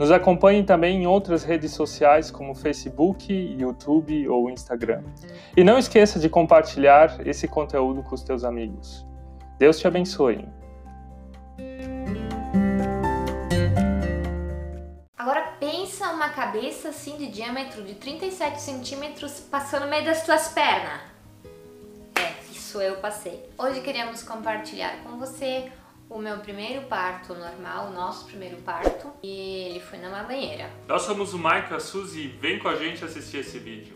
Nos acompanhe também em outras redes sociais como Facebook, YouTube ou Instagram. E não esqueça de compartilhar esse conteúdo com os teus amigos. Deus te abençoe. Agora pensa uma cabeça assim de diâmetro de 37 centímetros passando no meio das tuas pernas. É, isso eu passei. Hoje queríamos compartilhar com você o meu primeiro parto normal, o nosso primeiro parto, e ele foi na banheira. Nós somos o Mike e a Suzy, vem com a gente assistir esse vídeo.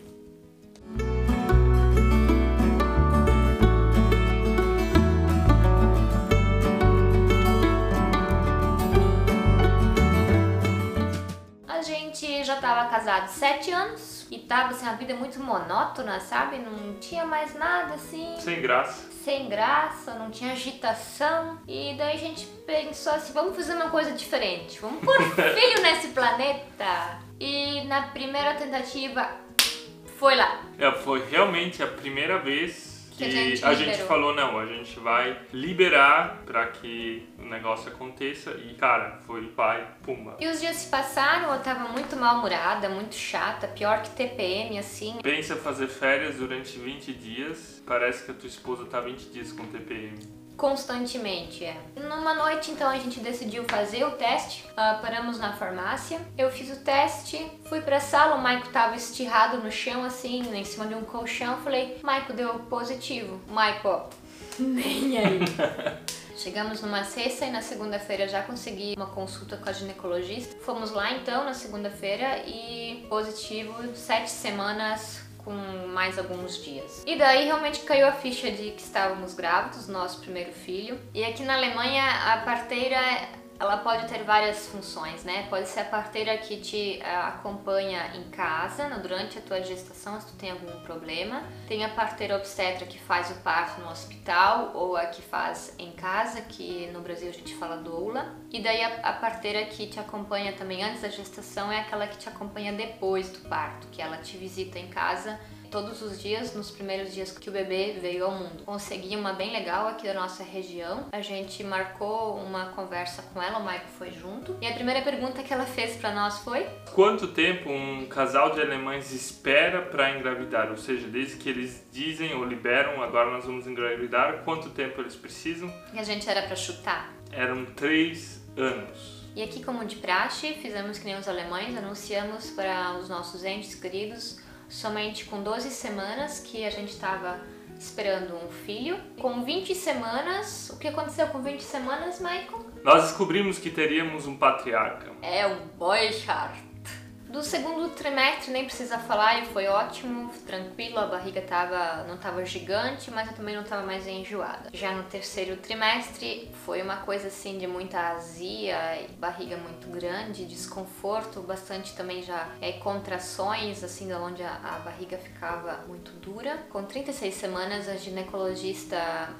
A gente já estava casado sete anos e tava assim, a vida muito monótona, sabe? Não tinha mais nada assim. Sem graça sem graça, não tinha agitação. E daí a gente pensou assim, vamos fazer uma coisa diferente, vamos pôr filho nesse planeta. E na primeira tentativa foi lá. É, foi realmente a primeira vez que, a gente, a gente falou, não, a gente vai liberar para que o negócio aconteça e, cara, foi pai, pumba. E os dias se passaram, eu tava muito mal-humorada, muito chata, pior que TPM, assim. Pensa fazer férias durante 20 dias, parece que a tua esposa tá 20 dias com TPM constantemente. É. Numa noite, então, a gente decidiu fazer o teste. Uh, paramos na farmácia. Eu fiz o teste, fui pra sala. O Maico tava estirrado no chão, assim, em cima de um colchão. Falei, Maico, deu positivo. Maico, ó, nem aí. Chegamos numa sexta e na segunda-feira já consegui uma consulta com a ginecologista. Fomos lá então na segunda-feira e positivo sete semanas com mais alguns dias. E daí realmente caiu a ficha de que estávamos grávidos, nosso primeiro filho. E aqui na Alemanha a parteira ela pode ter várias funções, né? Pode ser a parteira que te uh, acompanha em casa durante a tua gestação, se tu tem algum problema. Tem a parteira obstetra que faz o parto no hospital ou a que faz em casa, que no Brasil a gente fala doula. E daí a parteira que te acompanha também antes da gestação é aquela que te acompanha depois do parto, que ela te visita em casa todos os dias, nos primeiros dias que o bebê veio ao mundo. Consegui uma bem legal aqui da nossa região. A gente marcou uma conversa com ela, o Maico foi junto. E a primeira pergunta que ela fez para nós foi: Quanto tempo um casal de alemães espera para engravidar? Ou seja, desde que eles dizem ou liberam, agora nós vamos engravidar, quanto tempo eles precisam? E a gente era para chutar? Eram três anos. E aqui, como de praxe, fizemos que nem os alemães, anunciamos para os nossos entes queridos somente com 12 semanas que a gente estava esperando um filho. Com 20 semanas, o que aconteceu com 20 semanas, Michael? Nós descobrimos que teríamos um patriarca. É um Boychart. Do segundo trimestre nem precisa falar, e foi ótimo, tranquilo, a barriga tava, não estava gigante, mas eu também não estava mais enjoada. Já no terceiro trimestre foi uma coisa assim de muita azia, barriga muito grande, desconforto, bastante também já é, contrações, assim, onde a, a barriga ficava muito dura. Com 36 semanas, a ginecologista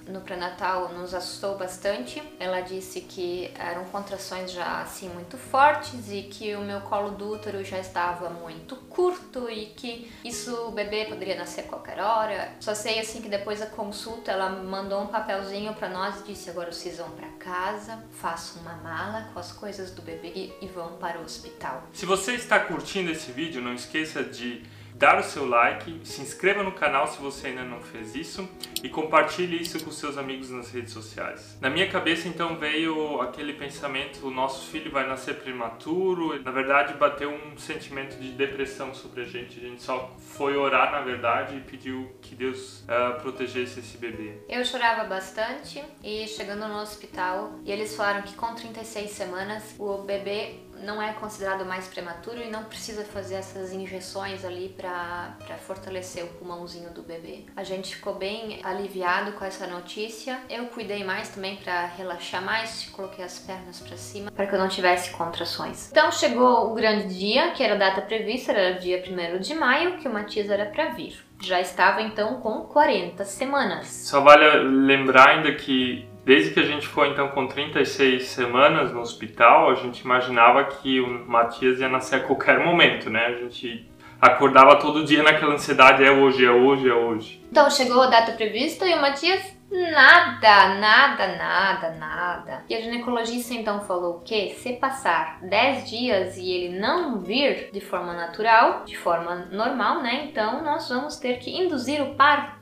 no pré-natal nos assustou bastante. Ela disse que eram contrações já assim muito fortes e que o meu colo do útero já estava muito curto e que isso o bebê poderia nascer a qualquer hora. Só sei assim que depois da consulta ela mandou um papelzinho para nós e disse agora vocês vão para casa, façam uma mala com as coisas do bebê e vão para o hospital. Se você está curtindo esse vídeo, não esqueça de dar o seu like, se inscreva no canal se você ainda não fez isso e compartilhe isso com seus amigos nas redes sociais. Na minha cabeça então veio aquele pensamento, o nosso filho vai nascer prematuro, na verdade bateu um sentimento de depressão sobre a gente, a gente só foi orar na verdade e pediu que Deus uh, protegesse esse bebê. Eu chorava bastante e chegando no hospital e eles falaram que com 36 semanas o bebê não é considerado mais prematuro e não precisa fazer essas injeções ali para fortalecer o pulmãozinho do bebê. A gente ficou bem aliviado com essa notícia. Eu cuidei mais também para relaxar mais, coloquei as pernas para cima para que eu não tivesse contrações. Então chegou o grande dia, que era a data prevista, era dia 1 de maio, que o Matias era para vir. Já estava então com 40 semanas. Só vale lembrar ainda que desde que a gente foi então com 36 semanas no hospital, a gente imaginava que o Matias ia nascer a qualquer momento, né? A gente acordava todo dia naquela ansiedade, é hoje, é hoje, é hoje. Então chegou a data prevista e o Matias Nada, nada, nada, nada. E a ginecologista então falou que se passar 10 dias e ele não vir de forma natural, de forma normal, né? Então nós vamos ter que induzir o parto.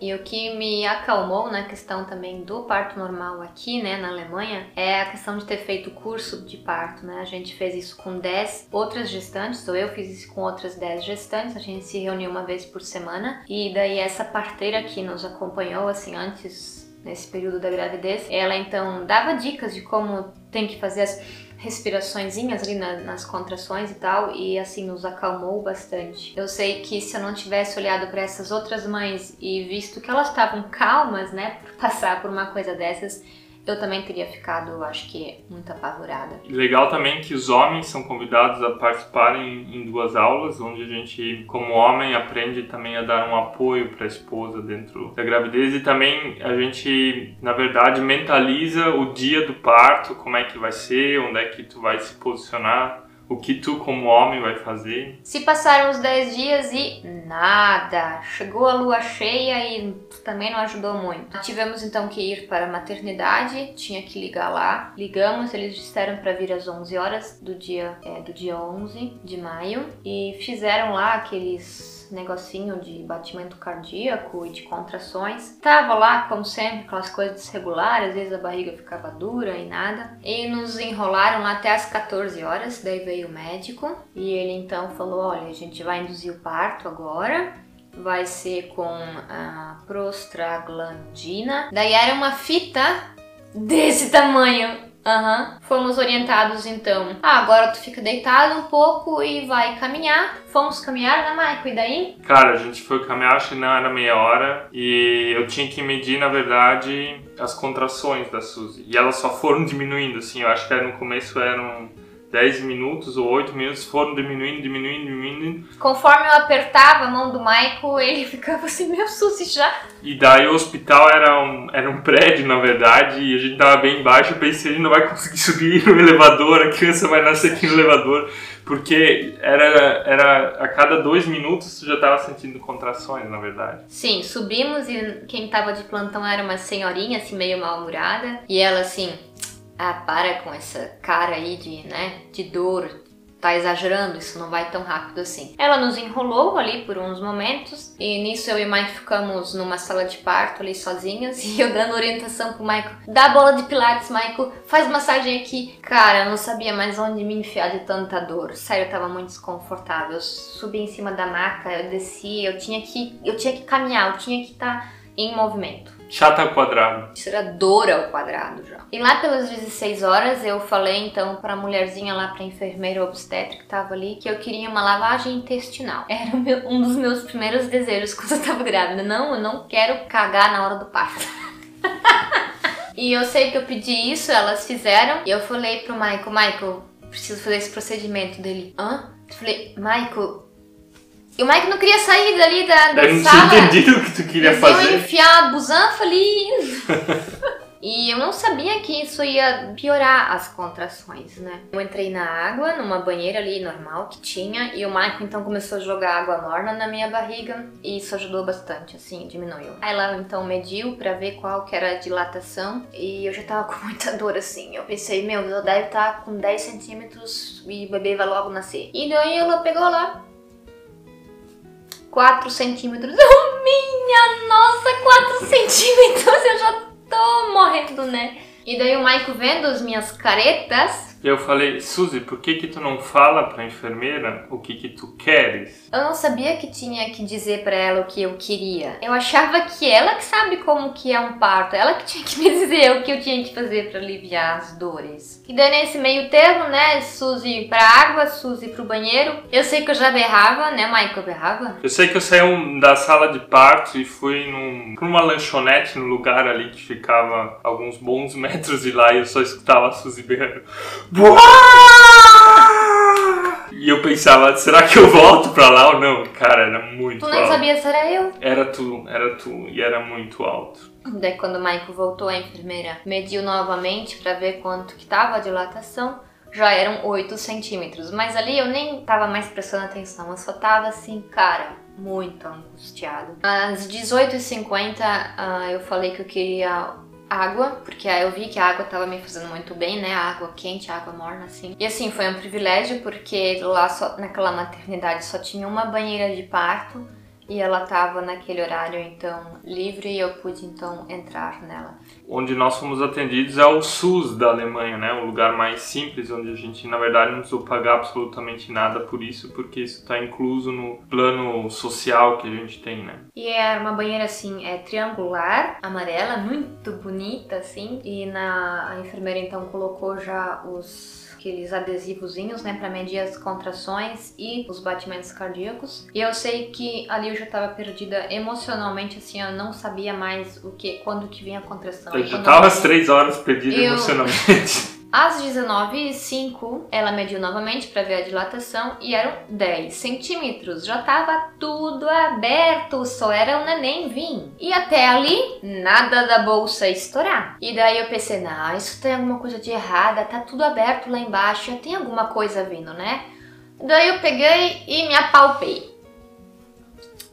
E o que me acalmou na questão também do parto normal aqui, né, na Alemanha, é a questão de ter feito curso de parto, né? A gente fez isso com 10 outras gestantes, ou eu fiz isso com outras 10 gestantes. A gente se reuniu uma vez por semana e daí essa parteira que nos acompanhou assim antes, nesse período da gravidez, ela então dava dicas de como tem que fazer as respiraçõezinhas ali na, nas contrações e tal, e assim nos acalmou bastante. Eu sei que se eu não tivesse olhado para essas outras mães e visto que elas estavam calmas, né, por passar por uma coisa dessas, eu também teria ficado, acho que, muito apavorada. Legal também que os homens são convidados a participarem em duas aulas, onde a gente, como homem, aprende também a dar um apoio para a esposa dentro da gravidez e também a gente, na verdade, mentaliza o dia do parto, como é que vai ser, onde é que tu vai se posicionar o que tu, como homem, vai fazer? Se passaram os 10 dias e nada. Chegou a lua cheia e também não ajudou muito. Tivemos então que ir para a maternidade, tinha que ligar lá. Ligamos, eles disseram para vir às 11 horas do dia, é, do dia 11 de maio e fizeram lá aqueles negocinho de batimento cardíaco e de contrações. Tava lá, como sempre, aquelas coisas desregulares, às vezes a barriga ficava dura e nada. E nos enrolaram lá até as 14 horas, daí veio o médico e ele então falou: olha, a gente vai induzir o parto agora vai ser com a prostaglandina. Daí era uma fita desse tamanho Aham. Uhum. Fomos orientados então. Ah, agora tu fica deitado um pouco e vai caminhar. Fomos caminhar, né, Maico? E daí? Cara, a gente foi caminhar, acho que não era meia hora. E eu tinha que medir, na verdade, as contrações da Suzy. E elas só foram diminuindo, assim. Eu acho que no começo eram 10 minutos ou 8 minutos foram diminuindo, diminuindo, diminuindo. Conforme eu apertava a mão do Michael, ele ficava assim, meu Suzy já. E daí o hospital era um, era um prédio, na verdade, e a gente tava bem embaixo. Eu pensei, gente não vai conseguir subir no elevador, a criança vai nascer aqui no elevador. Porque era, era a cada dois minutos tu já tava sentindo contrações, na verdade. Sim, subimos e quem tava de plantão era uma senhorinha, assim, meio mal-humorada. E ela, assim, ah, para com essa cara aí de, né, de dor, tá exagerando, isso não vai tão rápido assim. Ela nos enrolou ali por uns momentos e nisso eu e o Mike ficamos numa sala de parto ali sozinhas e eu dando orientação pro Michael, dá bola de pilates, Michael, faz massagem aqui. Cara, eu não sabia mais onde me enfiar de tanta dor. Sério, eu tava muito desconfortável. Eu subi em cima da maca, eu desci, eu tinha que, eu tinha que caminhar, eu tinha que estar tá em movimento. Chata ao quadrado. Dor ao quadrado já. E lá pelas 16 horas eu falei então pra mulherzinha lá, pra enfermeira obstétrica que tava ali, que eu queria uma lavagem intestinal. Era meu, um dos meus primeiros desejos quando eu tava grávida. Não, eu não quero cagar na hora do parto. e eu sei que eu pedi isso, elas fizeram. E eu falei pro Michael, Michael, preciso fazer esse procedimento dele. Hã? Eu falei, Michael, e o Mike não queria sair dali da, da eu sala. Eu não tinha entendido o que tu queria Eles fazer. Iam enfiar a busanfa ali. E eu não sabia que isso ia piorar as contrações, né? Eu entrei na água, numa banheira ali normal que tinha, e o Michael então começou a jogar água morna na minha barriga, e isso ajudou bastante, assim, diminuiu. Aí ela então mediu para ver qual que era a dilatação, e eu já tava com muita dor, assim. Eu pensei, meu, ela deve estar tá com 10 centímetros e o bebê vai logo nascer. E daí ela pegou lá, 4 centímetros. Oh, minha nossa, 4 centímetros! Eu já tô morrendo, né? E daí o Maico vendo as minhas caretas, eu falei, Suzy, por que que tu não fala pra enfermeira o que que tu queres? Eu não sabia que tinha que dizer para ela o que eu queria. Eu achava que ela que sabe como que é um parto, ela que tinha que me dizer o que eu tinha que fazer para aliviar as dores. E daí nesse meio termo, né, Suzy pra água, Suzy pro banheiro. Eu sei que eu já berrava, né, Michael berrava? Eu sei que eu saí da sala de parto e fui num, pra uma lanchonete no lugar ali que ficava alguns bons metros de lá e eu só escutava a Suzy berrando. Boa! E eu pensava, será que eu volto pra lá ou não? Cara, era muito Tu alto. nem sabia se era eu. Era tu, era tu, e era muito alto. Daí quando o Michael voltou, a enfermeira mediu novamente pra ver quanto que tava a dilatação. Já eram 8 centímetros. Mas ali eu nem tava mais prestando atenção. Eu só tava assim, cara, muito angustiado. Às 18h50 ah, eu falei que eu queria água, porque eu vi que a água tava me fazendo muito bem, né? Água quente, água morna, assim. E assim, foi um privilégio, porque lá só, naquela maternidade só tinha uma banheira de parto e ela tava naquele horário, então, livre e eu pude então entrar nela. Onde nós fomos atendidos é o SUS da Alemanha, né? O lugar mais simples, onde a gente, na verdade, não precisou pagar absolutamente nada por isso, porque isso está incluso no plano social que a gente tem, né? E era uma banheira assim, é triangular, amarela, muito bonita assim. E na a enfermeira então colocou já os aqueles adesivozinhos, né, para medir as contrações e os batimentos cardíacos. E eu sei que ali eu já tava perdida emocionalmente, assim, eu não sabia mais o que, quando que vinha a contração. Eu já tava às três horas perdida Eu- emocionalmente. Às 19h05, ela mediu novamente para ver a dilatação e eram 10 centímetros. Já tava tudo aberto, só era o neném vir. E até ali, nada da bolsa estourar. E daí eu pensei, não, isso tem alguma coisa de errada, tá tudo aberto lá embaixo, já tem alguma coisa vindo, né? Daí eu peguei e me apalpei.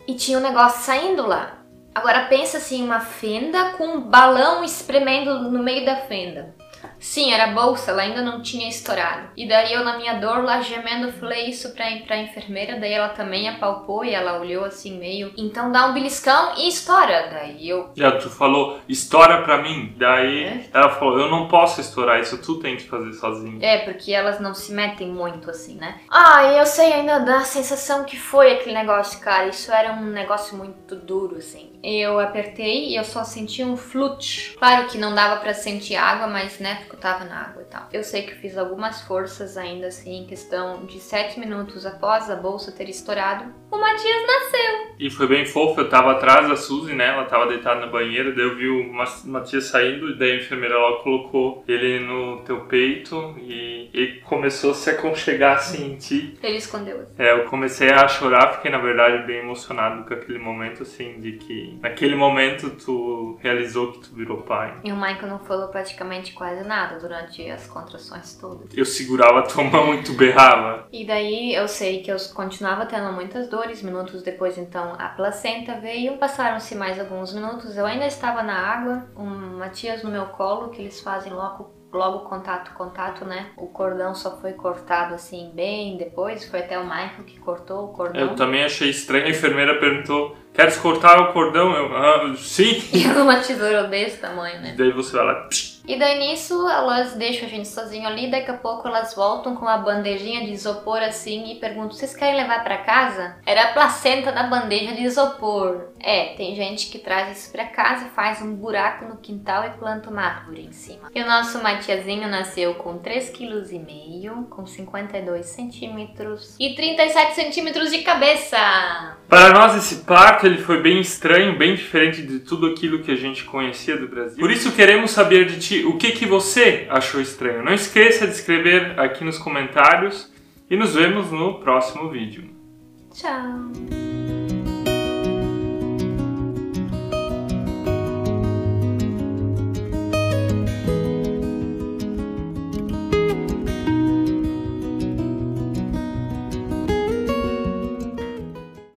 E tinha um negócio saindo lá. Agora pensa assim, uma fenda com um balão espremendo no meio da fenda. Sim, era bolsa, ela ainda não tinha estourado. E daí eu, na minha dor, lá gemendo, falei isso pra, pra enfermeira, daí ela também apalpou e ela olhou assim meio. Então dá um beliscão e estoura. Daí eu. Já tu falou, estoura pra mim. Daí É? ela falou, eu não posso estourar isso, tu tem que fazer sozinho. É, porque elas não se metem muito assim, né? Ah, eu sei ainda da sensação que foi aquele negócio, cara. Isso era um negócio muito duro, assim. Eu apertei e eu só senti um flute. Claro que não dava pra sentir água, mas né, porque eu tava na água e tal. Eu sei que fiz algumas forças ainda assim, em questão de 7 minutos após a bolsa ter estourado. O Matias nasceu. E foi bem fofo, eu tava atrás da Suzy, né? Ela tava deitada na banheira, daí eu vi o Ma- Matias saindo, e daí a enfermeira logo colocou ele no teu peito e ele começou a se aconchegar assim em ti. Ele escondeu. É, eu comecei a chorar, fiquei na verdade bem emocionado com aquele momento, assim, de que naquele momento tu realizou que tu virou pai. E o Michael não falou praticamente quase nada durante as contrações todas. Eu segurava a tua mão e tu berrava. E daí eu sei que eu continuava tendo muitas dores. Minutos depois, então, a placenta veio. Passaram-se mais alguns minutos. Eu ainda estava na água, um Matias no meu colo, que eles fazem logo. Logo contato, contato, né? O cordão só foi cortado assim bem depois. Foi até o Michael que cortou o cordão. Eu também achei estranho, a enfermeira perguntou, queres cortar o cordão? Eu, ah, sim. E uma tesoura desse tamanho, né? Daí você vai lá, psh, E daí nisso elas deixam a gente sozinho ali, daqui a pouco elas voltam com uma bandejinha de isopor assim e perguntam: vocês querem levar pra casa? Era a placenta da bandeja de isopor. É, tem gente que traz isso pra casa, faz um buraco no quintal e planta uma árvore em cima. E o nosso Matiazinho nasceu com 3,5 kg, com 52 centímetros e 37 centímetros de cabeça. Para nós esse parto ele foi bem estranho, bem diferente de tudo aquilo que a gente conhecia do Brasil. Por isso queremos saber de ti o que que você achou estranho. Não esqueça de escrever aqui nos comentários e nos vemos no próximo vídeo. Tchau!